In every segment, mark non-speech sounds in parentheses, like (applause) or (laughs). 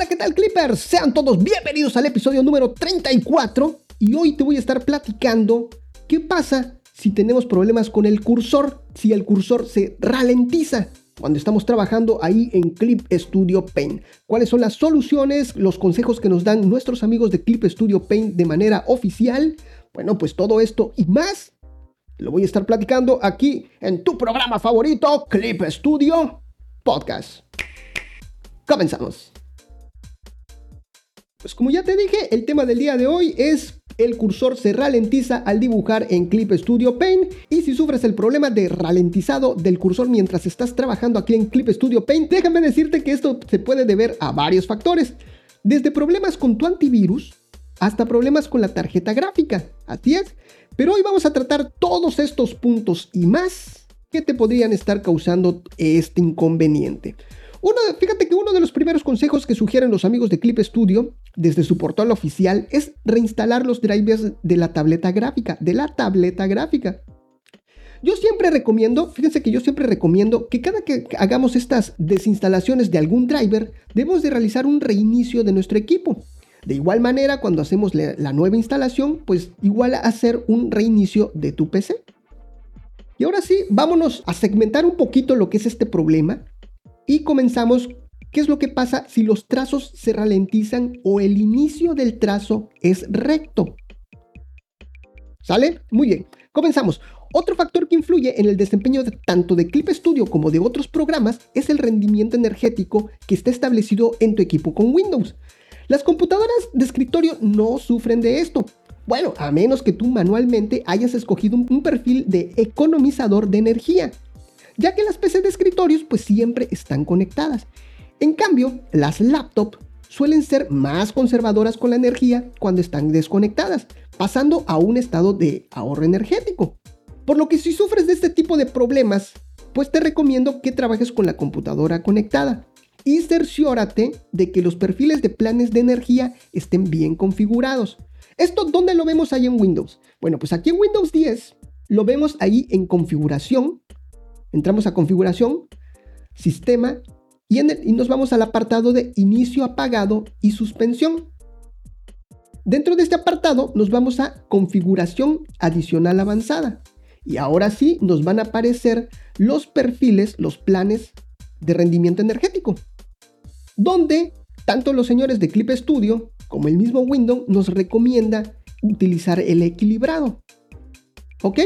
Hola, ¿qué tal Clippers? Sean todos bienvenidos al episodio número 34 y hoy te voy a estar platicando qué pasa si tenemos problemas con el cursor, si el cursor se ralentiza cuando estamos trabajando ahí en Clip Studio Paint. ¿Cuáles son las soluciones, los consejos que nos dan nuestros amigos de Clip Studio Paint de manera oficial? Bueno, pues todo esto y más lo voy a estar platicando aquí en tu programa favorito, Clip Studio Podcast. Comenzamos. Pues como ya te dije, el tema del día de hoy es el cursor se ralentiza al dibujar en Clip Studio Paint. Y si sufres el problema de ralentizado del cursor mientras estás trabajando aquí en Clip Studio Paint, déjame decirte que esto se puede deber a varios factores, desde problemas con tu antivirus hasta problemas con la tarjeta gráfica, así es, pero hoy vamos a tratar todos estos puntos y más que te podrían estar causando este inconveniente. Fíjate que uno de los primeros consejos que sugieren los amigos de Clip Studio desde su portal oficial es reinstalar los drivers de la tableta gráfica, de la tableta gráfica. Yo siempre recomiendo, fíjense que yo siempre recomiendo que cada que hagamos estas desinstalaciones de algún driver, debemos de realizar un reinicio de nuestro equipo. De igual manera, cuando hacemos la nueva instalación, pues igual hacer un reinicio de tu PC. Y ahora sí, vámonos a segmentar un poquito lo que es este problema y comenzamos, ¿qué es lo que pasa si los trazos se ralentizan o el inicio del trazo es recto? ¿Sale? Muy bien, comenzamos. Otro factor que influye en el desempeño tanto de Clip Studio como de otros programas es el rendimiento energético que está establecido en tu equipo con Windows. Las computadoras de escritorio no sufren de esto. Bueno, a menos que tú manualmente hayas escogido un perfil de economizador de energía ya que las PC de escritorios pues siempre están conectadas. En cambio, las laptops suelen ser más conservadoras con la energía cuando están desconectadas, pasando a un estado de ahorro energético. Por lo que si sufres de este tipo de problemas, pues te recomiendo que trabajes con la computadora conectada y cerciórate de que los perfiles de planes de energía estén bien configurados. ¿Esto dónde lo vemos ahí en Windows? Bueno, pues aquí en Windows 10 lo vemos ahí en configuración Entramos a configuración, sistema y, nos vamos al apartado de inicio apagado y suspensión. Dentro de este apartado nos vamos a configuración adicional avanzada. Y ahora sí nos van a aparecer los perfiles, los planes de rendimiento energético. Donde tanto los señores de Clip Studio como el mismo Windows nos recomienda utilizar el equilibrado. ¿Ok?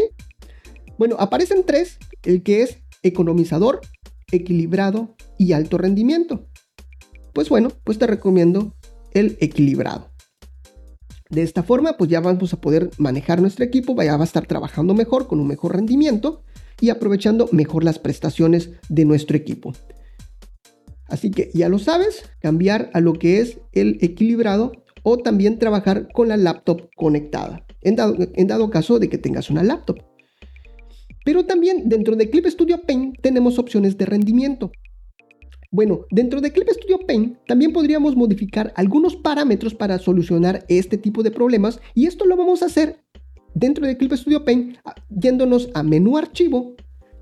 Bueno, aparecen tres el que es economizador, equilibrado y alto rendimiento. Pues bueno, pues te recomiendo el equilibrado. De esta forma, pues ya vamos a poder manejar nuestro equipo, ya va a estar trabajando mejor, con un mejor rendimiento y aprovechando mejor las prestaciones de nuestro equipo. Así que ya lo sabes, cambiar a lo que es el equilibrado o también trabajar con la laptop conectada, en dado, en dado caso de que tengas una laptop. Pero también dentro de Clip Studio Paint tenemos opciones de rendimiento. Bueno, dentro de Clip Studio Paint también podríamos modificar algunos parámetros para solucionar este tipo de problemas y esto lo vamos a hacer dentro de Clip Studio Paint yéndonos a menú archivo,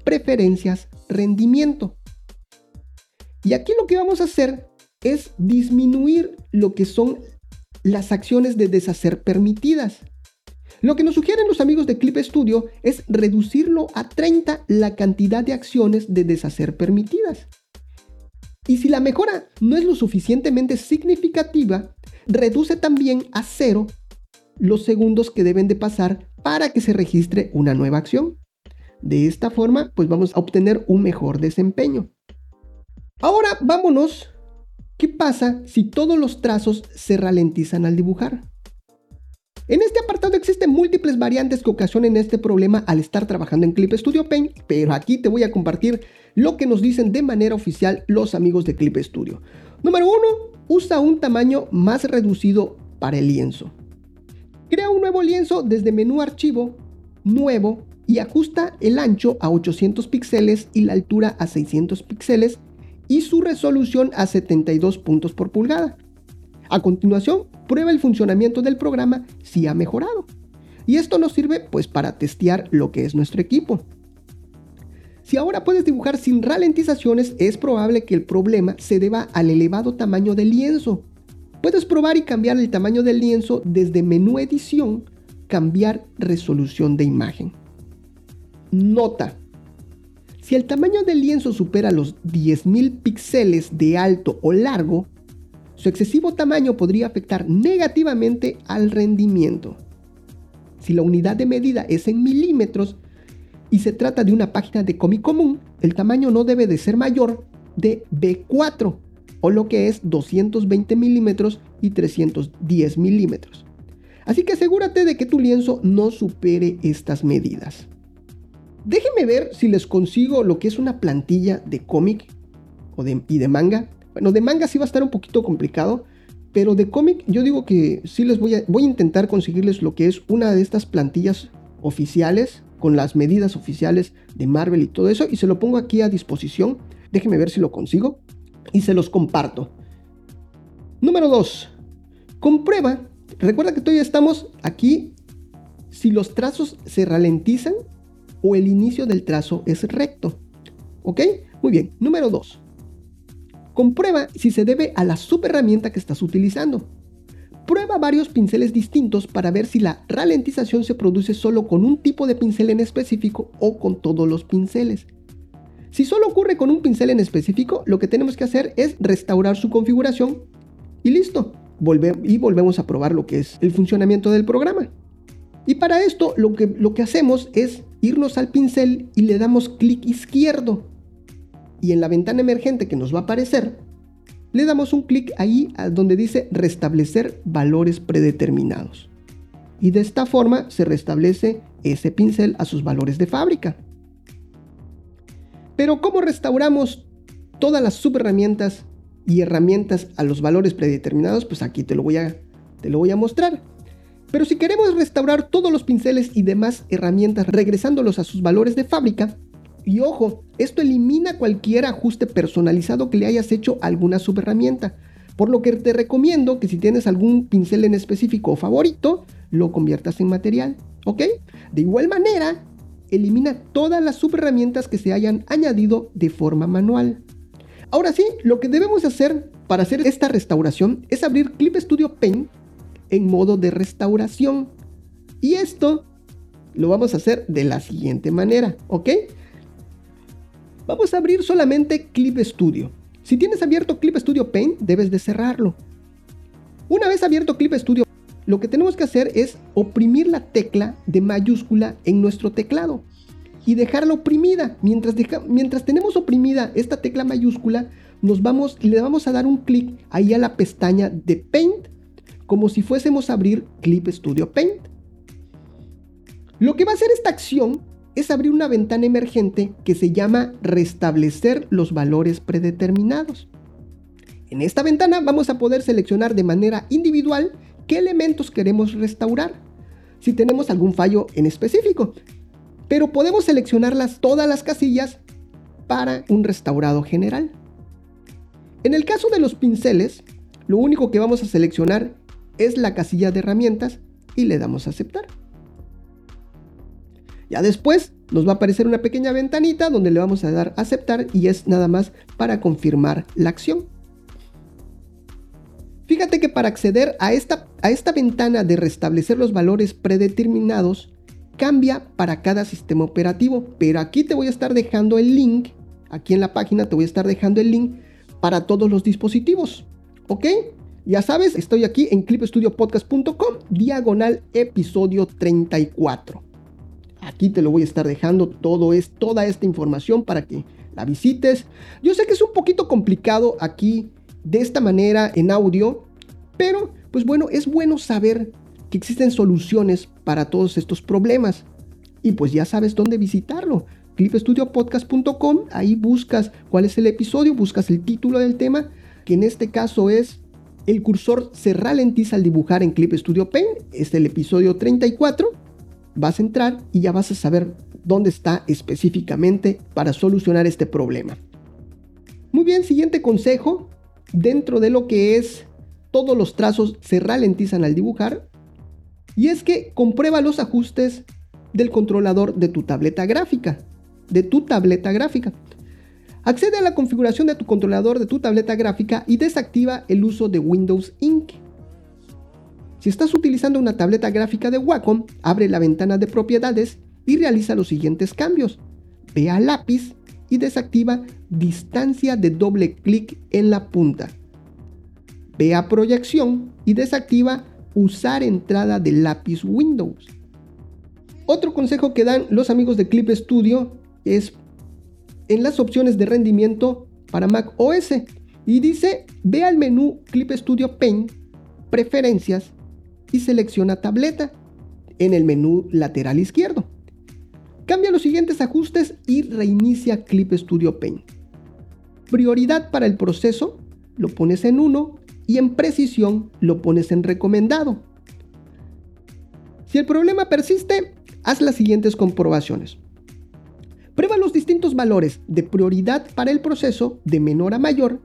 preferencias, rendimiento. Y aquí lo que vamos a hacer es disminuir lo que son las acciones de deshacer permitidas. Lo que nos sugieren los amigos de Clip Studio es reducirlo a 30 la cantidad de acciones de deshacer permitidas. Y si la mejora no es lo suficientemente significativa, reduce también a cero los segundos que deben de pasar para que se registre una nueva acción. De esta forma, pues vamos a obtener un mejor desempeño. Ahora vámonos. ¿Qué pasa si todos los trazos se ralentizan al dibujar? En este apartado existen múltiples variantes que ocasionan este problema al estar trabajando en Clip Studio Paint, pero aquí te voy a compartir lo que nos dicen de manera oficial los amigos de Clip Studio. Número 1. Usa un tamaño más reducido para el lienzo. Crea un nuevo lienzo desde menú archivo, nuevo, y ajusta el ancho a 800 píxeles y la altura a 600 píxeles y su resolución a 72 puntos por pulgada. A continuación, prueba el funcionamiento del programa si ha mejorado. Y esto nos sirve pues para testear lo que es nuestro equipo. Si ahora puedes dibujar sin ralentizaciones, es probable que el problema se deba al elevado tamaño del lienzo. Puedes probar y cambiar el tamaño del lienzo desde menú edición, cambiar resolución de imagen. Nota. Si el tamaño del lienzo supera los 10.000 píxeles de alto o largo, su excesivo tamaño podría afectar negativamente al rendimiento. Si la unidad de medida es en milímetros y se trata de una página de cómic común, el tamaño no debe de ser mayor de B4 o lo que es 220 milímetros y 310 milímetros. Así que asegúrate de que tu lienzo no supere estas medidas. Déjenme ver si les consigo lo que es una plantilla de cómic y de manga. Bueno, de manga sí va a estar un poquito complicado, pero de cómic yo digo que sí les voy a, voy a intentar conseguirles lo que es una de estas plantillas oficiales con las medidas oficiales de Marvel y todo eso y se lo pongo aquí a disposición. Déjenme ver si lo consigo y se los comparto. Número 2. Comprueba. Recuerda que todavía estamos aquí si los trazos se ralentizan o el inicio del trazo es recto. ¿Ok? Muy bien. Número 2. Comprueba si se debe a la subherramienta que estás utilizando. Prueba varios pinceles distintos para ver si la ralentización se produce solo con un tipo de pincel en específico o con todos los pinceles. Si solo ocurre con un pincel en específico, lo que tenemos que hacer es restaurar su configuración y listo. y volvemos a probar lo que es el funcionamiento del programa. Y para esto lo que, lo que hacemos es irnos al pincel y le damos clic izquierdo. Y en la ventana emergente que nos va a aparecer, le damos un clic ahí donde dice restablecer valores predeterminados. Y de esta forma se restablece ese pincel a sus valores de fábrica. Pero ¿cómo restauramos todas las subherramientas y herramientas a los valores predeterminados? Pues aquí te lo voy a, te lo voy a mostrar. Pero si queremos restaurar todos los pinceles y demás herramientas regresándolos a sus valores de fábrica, y ojo, esto elimina cualquier ajuste personalizado que le hayas hecho a alguna subherramienta. Por lo que te recomiendo que si tienes algún pincel en específico o favorito, lo conviertas en material. ¿Ok? De igual manera, elimina todas las subherramientas que se hayan añadido de forma manual. Ahora sí, lo que debemos hacer para hacer esta restauración es abrir Clip Studio Paint en modo de restauración. Y esto lo vamos a hacer de la siguiente manera, ¿ok? Vamos a abrir solamente Clip Studio. Si tienes abierto Clip Studio Paint, debes de cerrarlo. Una vez abierto Clip Studio, lo que tenemos que hacer es oprimir la tecla de mayúscula en nuestro teclado y dejarla oprimida. Mientras, mientras tenemos oprimida esta tecla mayúscula, nos vamos, le vamos a dar un clic ahí a la pestaña de Paint como si fuésemos a abrir Clip Studio Paint. Lo que va a hacer esta acción es abrir una ventana emergente que se llama restablecer los valores predeterminados. En esta ventana vamos a poder seleccionar de manera individual qué elementos queremos restaurar, si tenemos algún fallo en específico. Pero podemos seleccionarlas todas las casillas para un restaurado general. En el caso de los pinceles, lo único que vamos a seleccionar es la casilla de herramientas y le damos a aceptar. Ya después nos va a aparecer una pequeña ventanita donde le vamos a dar aceptar y es nada más para confirmar la acción. Fíjate que para acceder a esta, a esta ventana de restablecer los valores predeterminados cambia para cada sistema operativo, pero aquí te voy a estar dejando el link, aquí en la página te voy a estar dejando el link para todos los dispositivos, ¿ok? Ya sabes, estoy aquí en clipstudiopodcast.com, diagonal episodio 34. Aquí te lo voy a estar dejando todo toda esta información para que la visites. Yo sé que es un poquito complicado aquí de esta manera en audio, pero pues bueno, es bueno saber que existen soluciones para todos estos problemas. Y pues ya sabes dónde visitarlo. clipstudiopodcast.com, ahí buscas cuál es el episodio, buscas el título del tema, que en este caso es el cursor se ralentiza al dibujar en Clip Studio Paint. Es el episodio 34. Vas a entrar y ya vas a saber dónde está específicamente para solucionar este problema. Muy bien, siguiente consejo. Dentro de lo que es todos los trazos se ralentizan al dibujar. Y es que comprueba los ajustes del controlador de tu tableta gráfica. de tu tableta gráfica. Accede a la configuración de tu controlador de tu tableta gráfica y desactiva el uso de Windows Ink. Si estás utilizando una tableta gráfica de Wacom, abre la ventana de propiedades y realiza los siguientes cambios. Ve a lápiz y desactiva distancia de doble clic en la punta. Ve a proyección y desactiva usar entrada de lápiz Windows. Otro consejo que dan los amigos de Clip Studio es en las opciones de rendimiento para Mac OS y dice ve al menú Clip Studio Paint, preferencias y selecciona tableta en el menú lateral izquierdo. Cambia los siguientes ajustes y reinicia Clip Studio Paint. Prioridad para el proceso lo pones en 1 y en precisión lo pones en recomendado. Si el problema persiste, haz las siguientes comprobaciones. Prueba los distintos valores de prioridad para el proceso de menor a mayor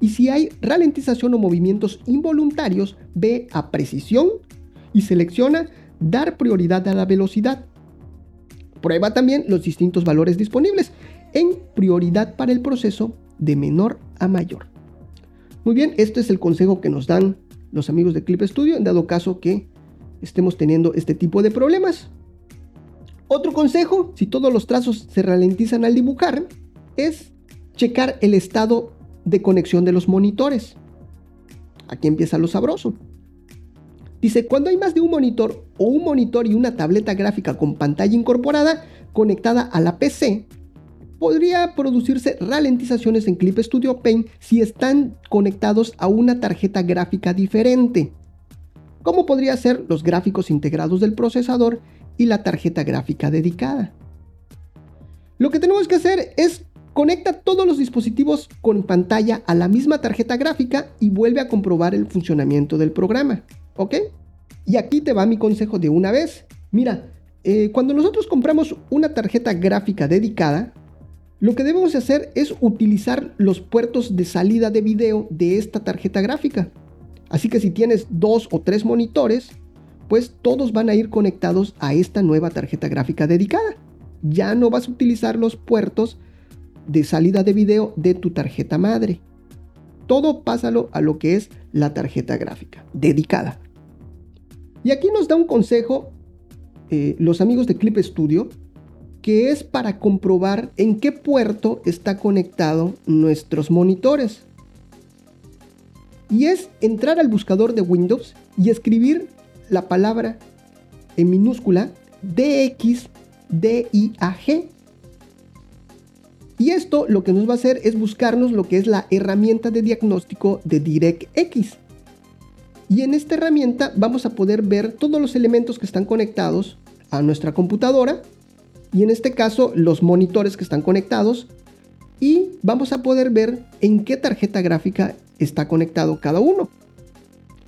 y si hay ralentización o movimientos involuntarios, ve a precisión y selecciona dar prioridad a la velocidad. Prueba también los distintos valores disponibles en prioridad para el proceso de menor a mayor. Muy bien, este es el consejo que nos dan los amigos de Clip Studio en dado caso que estemos teniendo este tipo de problemas. Otro consejo, si todos los trazos se ralentizan al dibujar, es checar el estado de conexión de los monitores. Aquí empieza lo sabroso. Dice, cuando hay más de un monitor o un monitor y una tableta gráfica con pantalla incorporada conectada a la PC, podría producirse ralentizaciones en Clip Studio Paint si están conectados a una tarjeta gráfica diferente, como podría ser los gráficos integrados del procesador y la tarjeta gráfica dedicada. Lo que tenemos que hacer es conecta todos los dispositivos con pantalla a la misma tarjeta gráfica y vuelve a comprobar el funcionamiento del programa. ¿Ok? Y aquí te va mi consejo de una vez. Mira, eh, cuando nosotros compramos una tarjeta gráfica dedicada, lo que debemos hacer es utilizar los puertos de salida de video de esta tarjeta gráfica. Así que si tienes dos o tres monitores, pues todos van a ir conectados a esta nueva tarjeta gráfica dedicada. Ya no vas a utilizar los puertos de salida de video de tu tarjeta madre. Todo pásalo a lo que es la tarjeta gráfica dedicada. Y aquí nos da un consejo eh, los amigos de Clip Studio que es para comprobar en qué puerto está conectado nuestros monitores. Y es entrar al buscador de Windows y escribir la palabra en minúscula DXDIAG. Y esto lo que nos va a hacer es buscarnos lo que es la herramienta de diagnóstico de DirectX. Y en esta herramienta vamos a poder ver todos los elementos que están conectados a nuestra computadora. Y en este caso los monitores que están conectados. Y vamos a poder ver en qué tarjeta gráfica está conectado cada uno.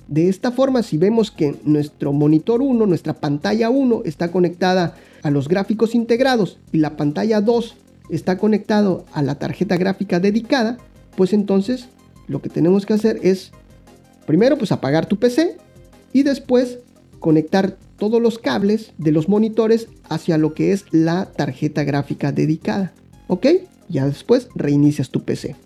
De esta forma, si vemos que nuestro monitor 1, nuestra pantalla 1 está conectada a los gráficos integrados y la pantalla 2 está conectado a la tarjeta gráfica dedicada, pues entonces lo que tenemos que hacer es primero pues apagar tu PC y después conectar todos los cables de los monitores hacia lo que es la tarjeta gráfica dedicada. ¿Ok? Ya después reinicias tu PC.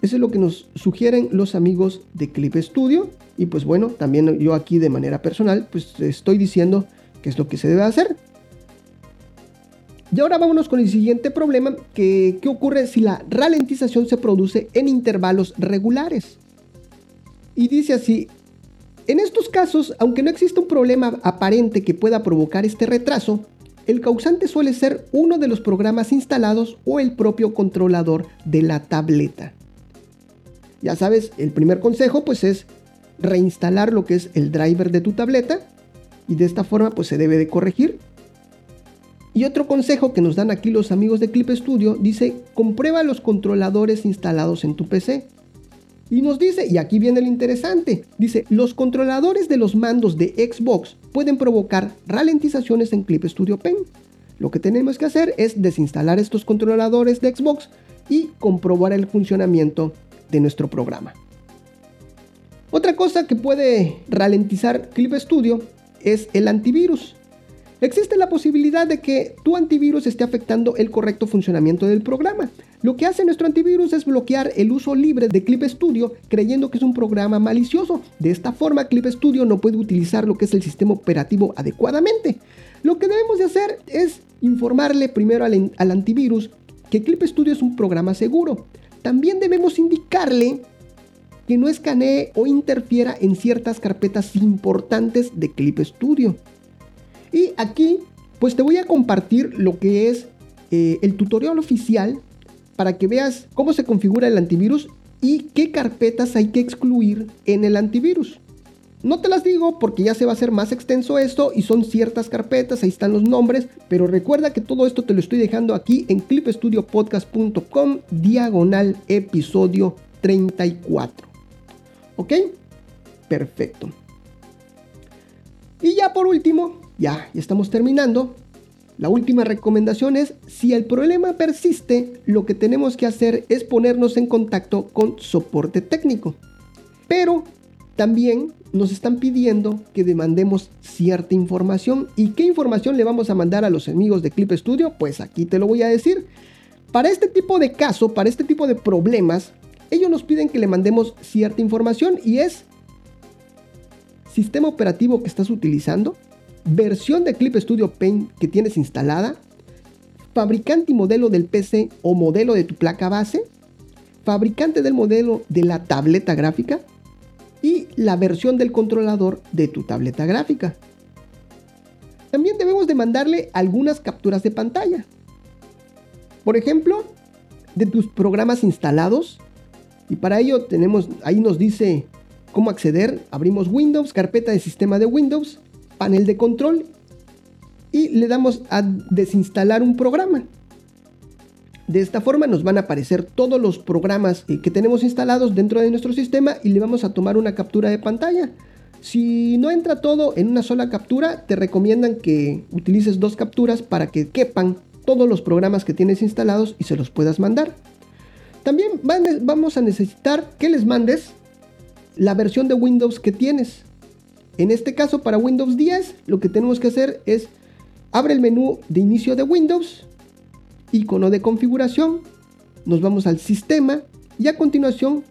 Eso es lo que nos sugieren los amigos de Clip Studio. Y pues bueno, también yo aquí de manera personal, pues estoy diciendo qué es lo que se debe hacer. Y ahora vámonos con el siguiente problema, que, ¿qué ocurre si la ralentización se produce en intervalos regulares? Y dice así, en estos casos, aunque no exista un problema aparente que pueda provocar este retraso, el causante suele ser uno de los programas instalados o el propio controlador de la tableta. Ya sabes, el primer consejo pues es reinstalar lo que es el driver de tu tableta y de esta forma pues se debe de corregir. Y otro consejo que nos dan aquí los amigos de Clip Studio dice, comprueba los controladores instalados en tu PC. Y nos dice, y aquí viene lo interesante, dice, los controladores de los mandos de Xbox pueden provocar ralentizaciones en Clip Studio Pen. Lo que tenemos que hacer es desinstalar estos controladores de Xbox y comprobar el funcionamiento de nuestro programa. Otra cosa que puede ralentizar Clip Studio es el antivirus. Existe la posibilidad de que tu antivirus esté afectando el correcto funcionamiento del programa. Lo que hace nuestro antivirus es bloquear el uso libre de Clip Studio creyendo que es un programa malicioso. De esta forma, Clip Studio no puede utilizar lo que es el sistema operativo adecuadamente. Lo que debemos de hacer es informarle primero al, al antivirus que Clip Studio es un programa seguro. También debemos indicarle que no escanee o interfiera en ciertas carpetas importantes de Clip Studio. Y aquí, pues te voy a compartir lo que es eh, el tutorial oficial para que veas cómo se configura el antivirus y qué carpetas hay que excluir en el antivirus. No te las digo porque ya se va a hacer más extenso esto y son ciertas carpetas, ahí están los nombres, pero recuerda que todo esto te lo estoy dejando aquí en clipstudiopodcast.com diagonal episodio 34. ¿Ok? Perfecto. Y ya por último, ya, ya estamos terminando. La última recomendación es, si el problema persiste, lo que tenemos que hacer es ponernos en contacto con soporte técnico. Pero también nos están pidiendo que demandemos cierta información. ¿Y qué información le vamos a mandar a los amigos de Clip Studio? Pues aquí te lo voy a decir. Para este tipo de caso, para este tipo de problemas, ellos nos piden que le mandemos cierta información y es sistema operativo que estás utilizando, versión de Clip Studio Paint que tienes instalada, fabricante y modelo del PC o modelo de tu placa base, fabricante del modelo de la tableta gráfica y la versión del controlador de tu tableta gráfica. También debemos de mandarle algunas capturas de pantalla. Por ejemplo, de tus programas instalados, y para ello tenemos, ahí nos dice cómo acceder. Abrimos Windows, carpeta de sistema de Windows, panel de control y le damos a desinstalar un programa. De esta forma nos van a aparecer todos los programas eh, que tenemos instalados dentro de nuestro sistema y le vamos a tomar una captura de pantalla. Si no entra todo en una sola captura, te recomiendan que utilices dos capturas para que quepan todos los programas que tienes instalados y se los puedas mandar. También vamos a necesitar que les mandes la versión de Windows que tienes. En este caso para Windows 10 lo que tenemos que hacer es abre el menú de inicio de Windows, icono de configuración, nos vamos al sistema y a continuación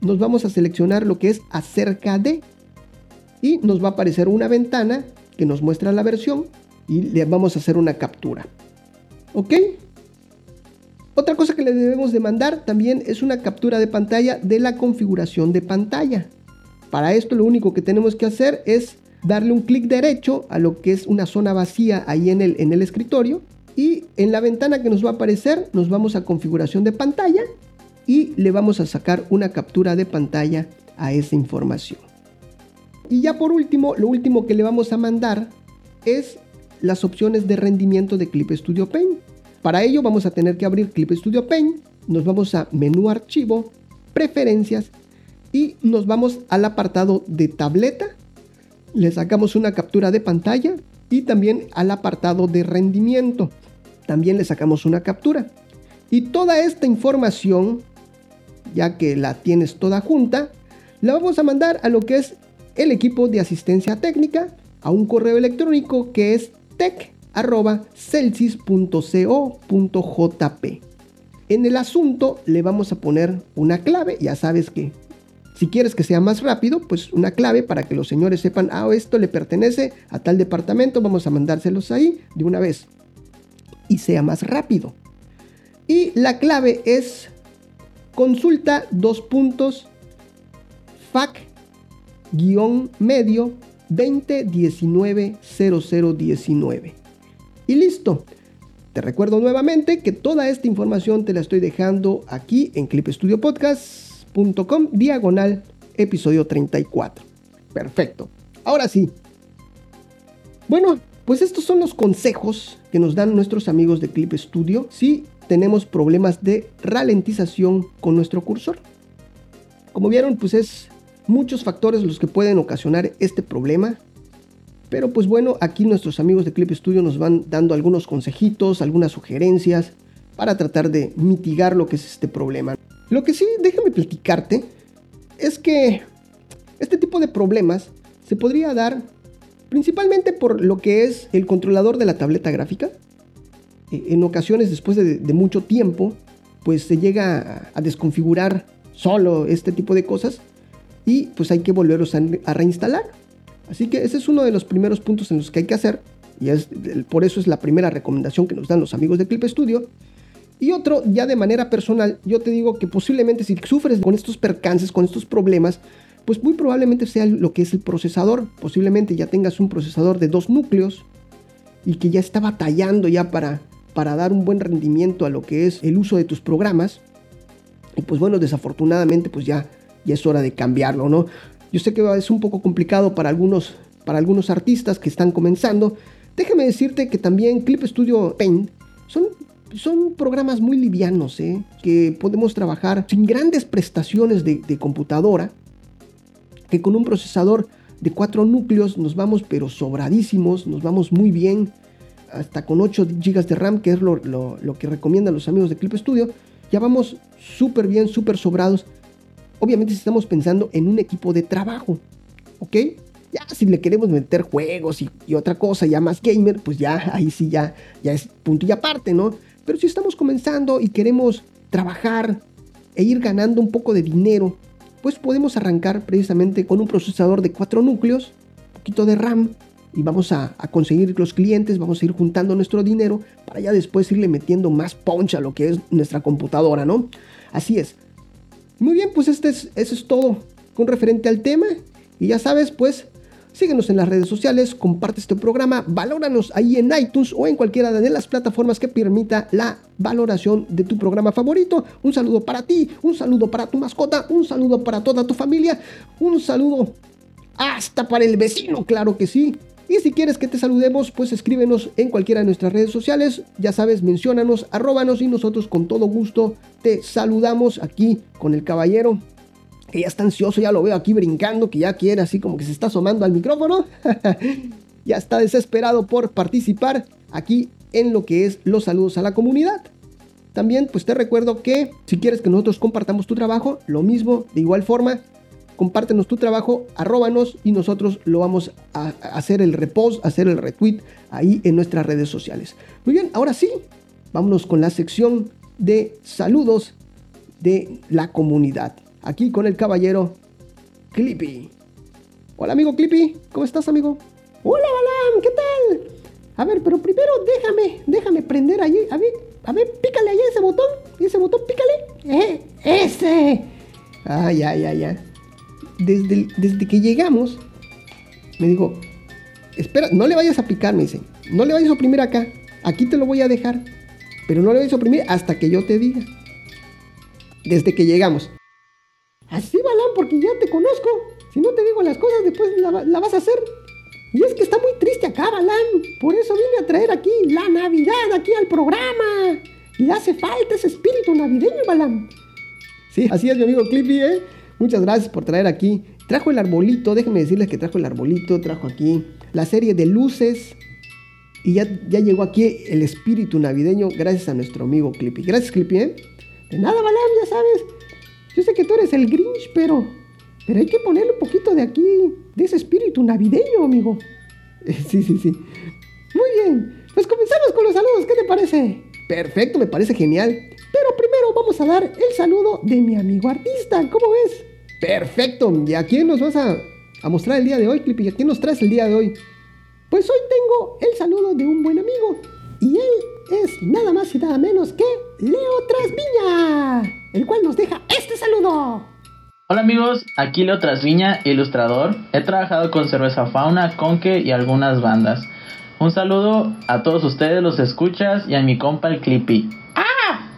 nos vamos a seleccionar lo que es acerca de y nos va a aparecer una ventana que nos muestra la versión y le vamos a hacer una captura. ¿Ok? Otra cosa que le debemos de mandar también es una captura de pantalla de la configuración de pantalla. Para esto lo único que tenemos que hacer es darle un clic derecho a lo que es una zona vacía ahí en el, en el escritorio y en la ventana que nos va a aparecer nos vamos a configuración de pantalla y le vamos a sacar una captura de pantalla a esa información. Y ya por último, lo último que le vamos a mandar es las opciones de rendimiento de Clip Studio Paint. Para ello vamos a tener que abrir Clip Studio Paint, nos vamos a menú archivo, preferencias y nos vamos al apartado de tableta. Le sacamos una captura de pantalla y también al apartado de rendimiento. También le sacamos una captura. Y toda esta información, ya que la tienes toda junta, la vamos a mandar a lo que es el equipo de asistencia técnica a un correo electrónico que es tech arroba celsis.co.jp. En el asunto le vamos a poner una clave, ya sabes que si quieres que sea más rápido, pues una clave para que los señores sepan, ah, esto le pertenece a tal departamento, vamos a mandárselos ahí de una vez y sea más rápido. Y la clave es consulta dos puntos fac guion medio 2019 0019 y listo. Te recuerdo nuevamente que toda esta información te la estoy dejando aquí en clipstudiopodcast.com diagonal episodio 34. Perfecto. Ahora sí. Bueno, pues estos son los consejos que nos dan nuestros amigos de Clip Studio si tenemos problemas de ralentización con nuestro cursor. Como vieron, pues es muchos factores los que pueden ocasionar este problema pero pues bueno, aquí nuestros amigos de Clip Studio nos van dando algunos consejitos, algunas sugerencias para tratar de mitigar lo que es este problema. Lo que sí, déjame platicarte, es que este tipo de problemas se podría dar principalmente por lo que es el controlador de la tableta gráfica. Eh, en ocasiones, después de, mucho tiempo, pues se llega a, desconfigurar solo este tipo de cosas y pues hay que volverlos a, reinstalar. Así que ese es uno de los primeros puntos en los que hay que hacer y es, por eso es la primera recomendación que nos dan los amigos de Clip Studio. Y otro, ya de manera personal, yo te digo que posiblemente si sufres con estos percances, con estos problemas, pues muy probablemente sea lo que es el procesador. Posiblemente ya tengas un procesador de dos núcleos y que ya está batallando ya para, para dar un buen rendimiento a lo que es el uso de tus programas. Y pues bueno, desafortunadamente pues ya, ya es hora de cambiarlo, ¿no? Yo sé que es un poco complicado para algunos, para algunos artistas que están comenzando. Déjame decirte que también Clip Studio Paint son son programas muy livianos, ¿eh? que podemos trabajar sin grandes prestaciones de, computadora que con un procesador de 4 núcleos nos vamos pero sobradísimos, nos vamos muy bien, hasta con 8 GB de RAM, que es lo, que recomiendan los amigos de Clip Studio, ya vamos súper bien, súper sobrados. Obviamente si estamos pensando en un equipo de trabajo, ¿ok? Ya si le queremos meter juegos y, otra cosa ya más gamer, pues ya ahí sí ya, ya es punto y aparte, ¿no? Pero si estamos comenzando y queremos trabajar e ir ganando un poco de dinero pues podemos arrancar precisamente con un procesador de 4 núcleos, un poquito de RAM, y vamos a, conseguir los clientes, vamos a ir juntando nuestro dinero para ya después irle metiendo más punch a lo que es nuestra computadora, ¿no? Así es. Muy bien, pues este es, eso es todo con referente al tema. Y ya sabes, pues Síguenos en las redes sociales, comparte este programa, valóranos ahí en iTunes o en cualquiera de las plataformas que permita la valoración de tu programa favorito. Un saludo para ti, un saludo para tu mascota, un saludo para toda tu familia, un saludo hasta para el vecino, claro que sí. Y si quieres que te saludemos, pues escríbenos en cualquiera de nuestras redes sociales. Ya sabes, menciónanos, arróbanos y nosotros con todo gusto te saludamos aquí con el caballero que ya está ansioso, ya lo veo aquí brincando, que ya quiere así como que se está asomando al micrófono. (laughs) ya está desesperado por participar aquí en lo que es los saludos a la comunidad. También pues te recuerdo que si quieres que nosotros compartamos tu trabajo, lo mismo, de igual forma, compártenos tu trabajo, arróbanos y nosotros lo vamos a hacer el repost, hacer el retweet ahí en nuestras redes sociales. Muy bien, ahora sí, vámonos con la sección de saludos de la comunidad aquí con el caballero Clippy. Hola amigo Clippy, ¿cómo estás amigo? Hola Balam, ¿qué tal? A ver, pero primero déjame, déjame prender allí. A ver, a ver, pícale allí ese botón. Ese botón, pícale. ¡Eh! ¡Ese! Ay, ay, ay, ay. Desde, desde que llegamos, me dijo, espera, no le vayas a picar, me dice. No le vayas a oprimir acá. Aquí te lo voy a dejar. Pero no le vayas a oprimir hasta que yo te diga. Desde que llegamos. Así, Balán, porque ya te conozco. Si no te digo las cosas, después la, vas a hacer. Y es que está muy triste acá, Balán. Por eso vine a traer aquí la Navidad, aquí al programa. Y hace falta ese espíritu navideño, Balán. Sí, así es, mi amigo Clippy, ¿eh? Muchas gracias por traer aquí. Trajo el arbolito, déjenme decirles que trajo el arbolito, trajo aquí la serie de luces. Y ya, ya llegó aquí el espíritu navideño gracias a nuestro amigo Clippy. Gracias, Clippy, ¿eh? De nada, Balán, ya sabes. Yo sé que tú eres el Grinch, pero. Pero hay que ponerle un poquito de aquí, de ese espíritu navideño, amigo. (laughs) Sí, sí, sí. Muy bien. Pues comenzamos con los saludos, ¿qué te parece? Perfecto, me parece genial. Pero primero vamos a dar el saludo de mi amigo artista, ¿cómo ves? Perfecto. ¿Y a quién nos vas a, a mostrar el día de hoy, Clippy? ¿A quién nos traes el día de hoy? Pues hoy tengo el saludo de un buen amigo. Y él es nada más y nada menos que Leo Trasviña el cual nos deja este saludo. Hola amigos, aquí Leo Trasviña, ilustrador. He trabajado con Cerveza Fauna, Conque y algunas bandas. Un saludo a todos ustedes, los escuchas, y a mi compa el Clippy. ¡Ah!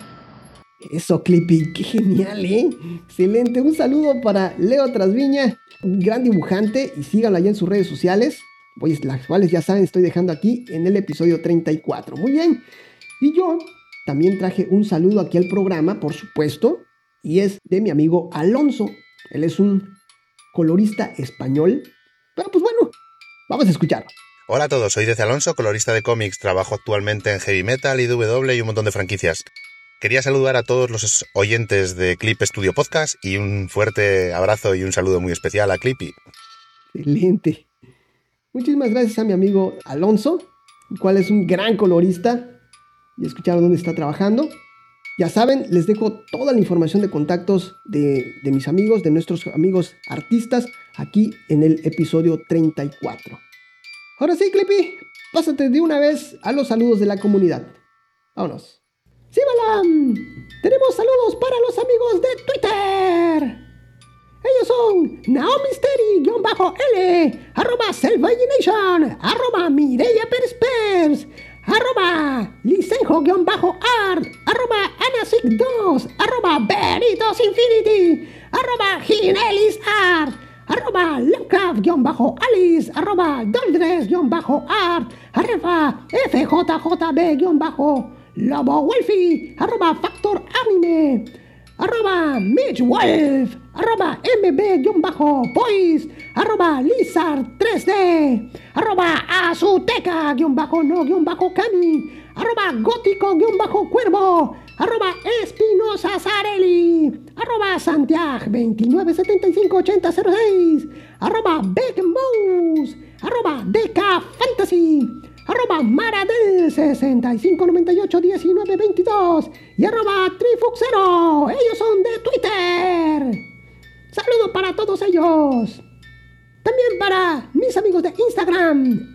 Eso, Clippy, qué genial, ¿eh? Excelente. Un saludo para Leo Trasviña, un gran dibujante, y síganlo allá en sus redes sociales. Pues las cuales ya saben, estoy dejando aquí en el episodio 34. Muy bien. Y yo también traje un saludo aquí al programa, por supuesto, y es de mi amigo Alonso. Él es un colorista español. Pero pues bueno, vamos a escucharlo. Hola a todos, soy Dez Alonso, colorista de cómics, trabajo actualmente en Heavy Metal, IW y un montón de franquicias. Quería saludar a todos los oyentes de Clip Studio Podcast y un fuerte abrazo y un saludo muy especial a Clippy. Excelente. Muchísimas gracias a mi amigo Alonso, el cual es un gran colorista. Y escucharon dónde está trabajando. Ya saben, les dejo toda la información de contactos de, de mis amigos, de nuestros amigos artistas, aquí en el episodio 34. Ahora sí, Clippy, pásate de una vez a los saludos de la comunidad. Vámonos. ¡Sí, Balam! Tenemos saludos para los amigos de Twitter. Ellos son Naomisteri-L, arroba Selvagination, Perspers, arroba Lisenjo-Art, arroba Anasic2, arroba Beritos Infinity, arroba Ginelis Art, arroba Lovecraft-Alice, arroba Doldres-Art, arroba FJJB-Lobo arroba Factor Anime, arroba Wolf, arroba mb-boys, arroba lizard3d, arroba azuteca-no-kami, arroba gótico-cuervo, arroba espinosa zarelli, arroba santiago 29758006, arroba Mouse, arroba deca fantasy, arroba maradel 65981922 y arroba trifuxero. Ellos son de Twitter. Saludo para todos ellos. También para mis amigos de Instagram.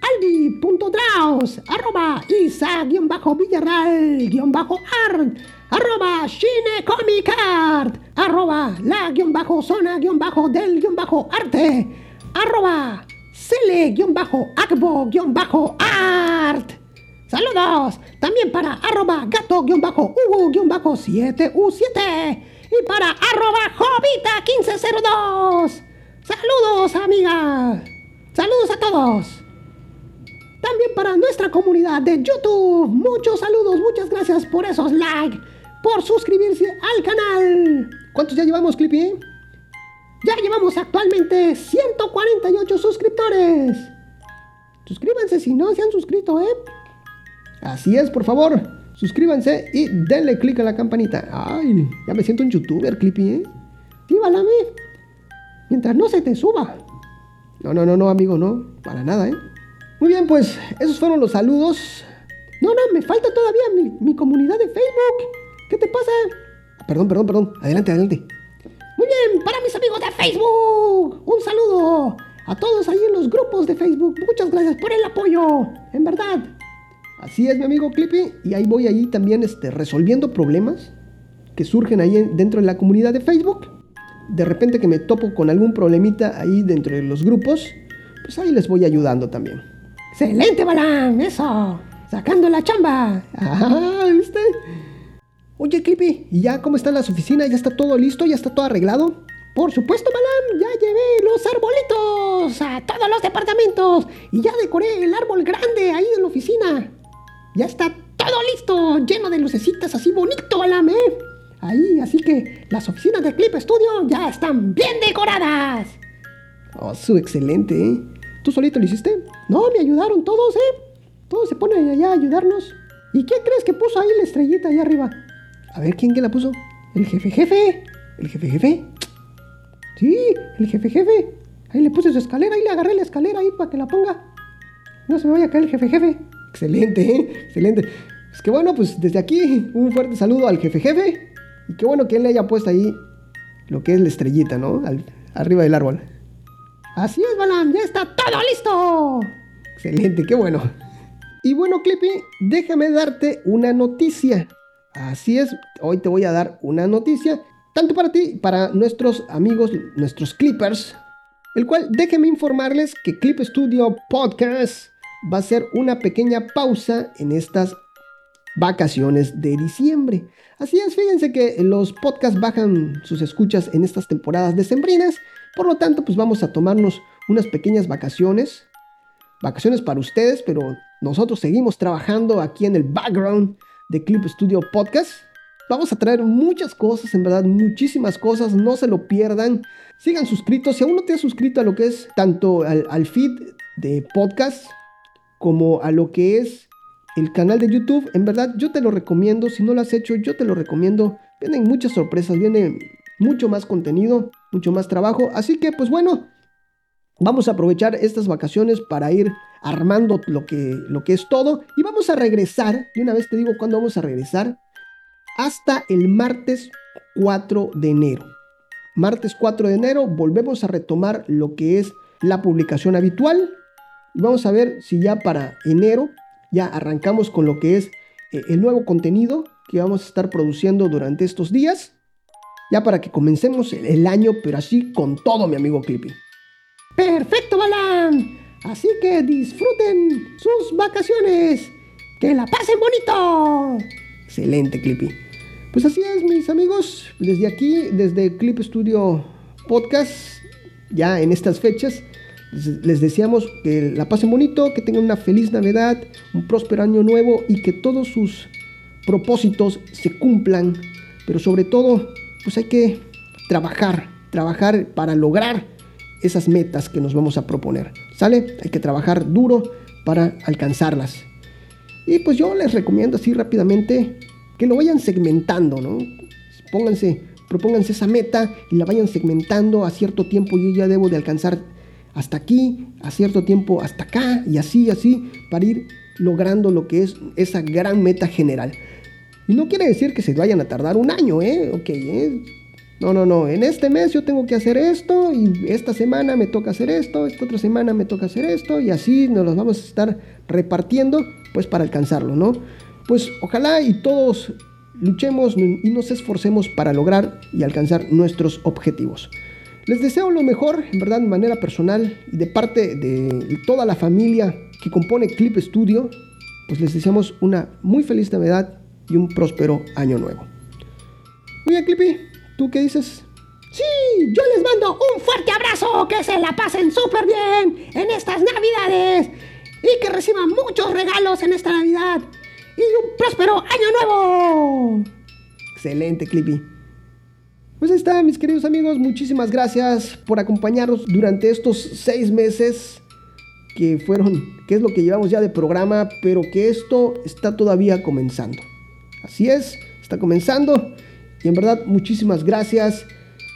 Albi.draus, arroba Isa-Villarral-Art, arroba Shinecomicart, arroba la-zona-del-arte, arroba Cele-Acbo-Art. Saludos también para arroba gato-u-7u7 y para arroba jovita1502. Saludos amiga. Saludos a todos. También para nuestra comunidad de YouTube. Muchos saludos, muchas gracias por esos likes, por suscribirse al canal. ¿Cuántos ya llevamos, Clippy? Ya llevamos actualmente 148 suscriptores. Suscríbanse si no se han suscrito, ¿eh? Así es, por favor. Suscríbanse y denle click a la campanita. Ay, ya me siento un youtuber, Clippy, ¿eh? Tíbalame. Mientras no se te suba. No, no, no, no, amigo, no. Para nada, ¿eh? Muy bien, pues esos fueron los saludos. No, no, me falta todavía mi, mi comunidad de Facebook. ¿Qué te pasa? Perdón, perdón, perdón. Adelante, adelante. Muy bien, para mis amigos de Facebook, un saludo a todos ahí en los grupos de Facebook. Muchas gracias por el apoyo, en verdad. Así es, mi amigo Clippy, y ahí voy ahí también este, resolviendo problemas que surgen ahí dentro de la comunidad de Facebook. De repente que me topo con algún problemita ahí dentro de los grupos, pues ahí les voy ayudando también. ¡Excelente, Balam! ¡Eso! ¡Sacando la chamba! (laughs) ¡Ah! ¿Viste? Oye, Clippy, ¿y ya cómo están las oficinas? ¿Ya está todo listo? ¿Ya está todo arreglado? Por supuesto, Balam, ya llevé los arbolitos a todos los departamentos y ya decoré el árbol grande ahí en la oficina. Ya está todo listo, lleno de lucecitas así bonito, Balam, ¿eh? Ahí, así que las oficinas de Clip Studio ya están bien decoradas. Oh, su excelente, ¿eh? ¿Tú solito lo hiciste? No, me ayudaron todos, ¿eh? Todos se ponen allá a ayudarnos. ¿Y qué crees que puso ahí la estrellita allá arriba? A ver, ¿quién que la puso? El jefe jefe. ¿El jefe jefe? Sí, el jefe jefe. Ahí le puse su escalera, ahí le agarré la escalera ahí para que la ponga. No se me vaya a caer el jefe jefe. Excelente, ¿eh? Excelente. Pues que bueno, pues desde aquí un fuerte saludo al jefe jefe. Y qué bueno que él le haya puesto ahí lo que es la estrellita, ¿no? Arriba del árbol. Así es, Balam, ya está todo listo. Excelente, qué bueno. Y bueno, Clippy, déjame darte una noticia. Así es, hoy te voy a dar una noticia, tanto para ti, para nuestros amigos, nuestros clippers, el cual déjenme informarles que Clip Studio Podcast va a ser una pequeña pausa en estas vacaciones de diciembre. Así es, fíjense que los podcasts bajan sus escuchas en estas temporadas decembrinas, por lo tanto, pues vamos a tomarnos unas pequeñas vacaciones, vacaciones para ustedes, pero nosotros seguimos trabajando aquí en el background de Clip Studio Podcast. Vamos a traer muchas cosas, en verdad, muchísimas cosas, no se lo pierdan. Sigan suscritos, si aún no te has suscrito a lo que es tanto al, feed de podcast como a lo que es el canal de YouTube, en verdad yo te lo recomiendo, si no lo has hecho, yo te lo recomiendo. Vienen muchas sorpresas, viene mucho más contenido, mucho más trabajo, así que pues bueno, Vamos a aprovechar estas vacaciones para ir armando lo que, lo que es todo. Y vamos a regresar, de una vez te digo cuándo vamos a regresar, hasta el martes 4 de enero. Martes 4 de enero volvemos a retomar lo que es la publicación habitual. Y vamos a ver si ya para enero ya arrancamos con lo que es eh, el nuevo contenido que vamos a estar produciendo durante estos días. Ya para que comencemos el año, pero así con todo, mi amigo Clippy. Perfecto, Balan. Así que disfruten sus vacaciones. Que la pasen bonito. Excelente, Clippy. Pues así es, mis amigos. Desde aquí, desde Clip Studio Podcast, ya en estas fechas, les deseamos que la pasen bonito, que tengan una feliz Navidad, un próspero año nuevo y que todos sus propósitos se cumplan. Pero sobre todo, pues hay que trabajar, trabajar para lograr esas metas que nos vamos a proponer. ¿Sale? Hay que trabajar duro para alcanzarlas. Y pues yo les recomiendo así rápidamente que lo vayan segmentando, ¿no? Pónganse, propónganse esa meta y la vayan segmentando a cierto tiempo. Yo ya debo de alcanzar hasta aquí, a cierto tiempo hasta acá y así, así, para ir logrando lo que es esa gran meta general. Y no quiere decir que se vayan a tardar un año, ¿eh? Ok, ¿eh? No, no, no. En este mes yo tengo que hacer esto y esta semana me toca hacer esto, esta otra semana me toca hacer esto y así nos los vamos a estar repartiendo pues para alcanzarlo, ¿no? Pues ojalá y todos luchemos y nos esforcemos para lograr y alcanzar nuestros objetivos. Les deseo lo mejor, en verdad, de manera personal y de parte de toda la familia que compone Clip Studio, pues les deseamos una muy feliz Navidad y un próspero año nuevo. Muy bien, Clippy, ¿Tú qué dices? Sí, yo les mando un fuerte abrazo, que se la pasen súper bien en estas navidades y que reciban muchos regalos en esta Navidad y un próspero año nuevo. Excelente, Clippy. Pues ahí está, mis queridos amigos, muchísimas gracias por acompañarnos durante estos seis meses que fueron, que es lo que llevamos ya de programa, pero que esto está todavía comenzando. Así es, está comenzando. Y en verdad, muchísimas gracias.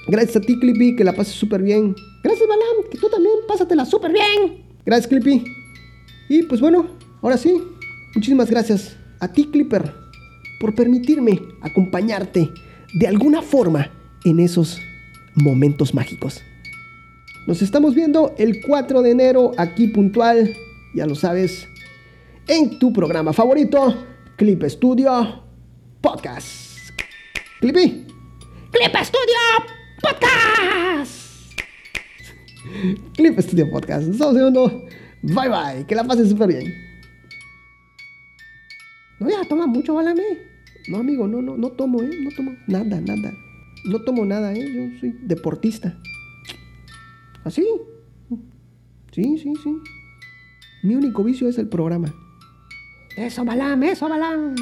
Gracias a ti, Clippy, que la pases súper bien. Gracias, Balam, que tú también pásatela súper bien. Gracias, Clippy. Y pues bueno, ahora sí, muchísimas gracias a ti, Clipper, por permitirme acompañarte de alguna forma en esos momentos mágicos. Nos estamos viendo el 4 de enero aquí puntual, ya lo sabes, en tu programa favorito, Clip Studio Podcast. Clippy. Clip Studio Podcast. Clip Studio Podcast. Estamos viendo. Bye bye. Que la pasen súper bien. No, ya toma mucho, válame. No, amigo, no, no, no tomo, ¿eh? No tomo nada, nada. No tomo nada, ¿eh? Yo soy deportista. ¿Así? Sí, sí, sí. Mi único vicio es el programa. Eso, Balam, eso, Balam.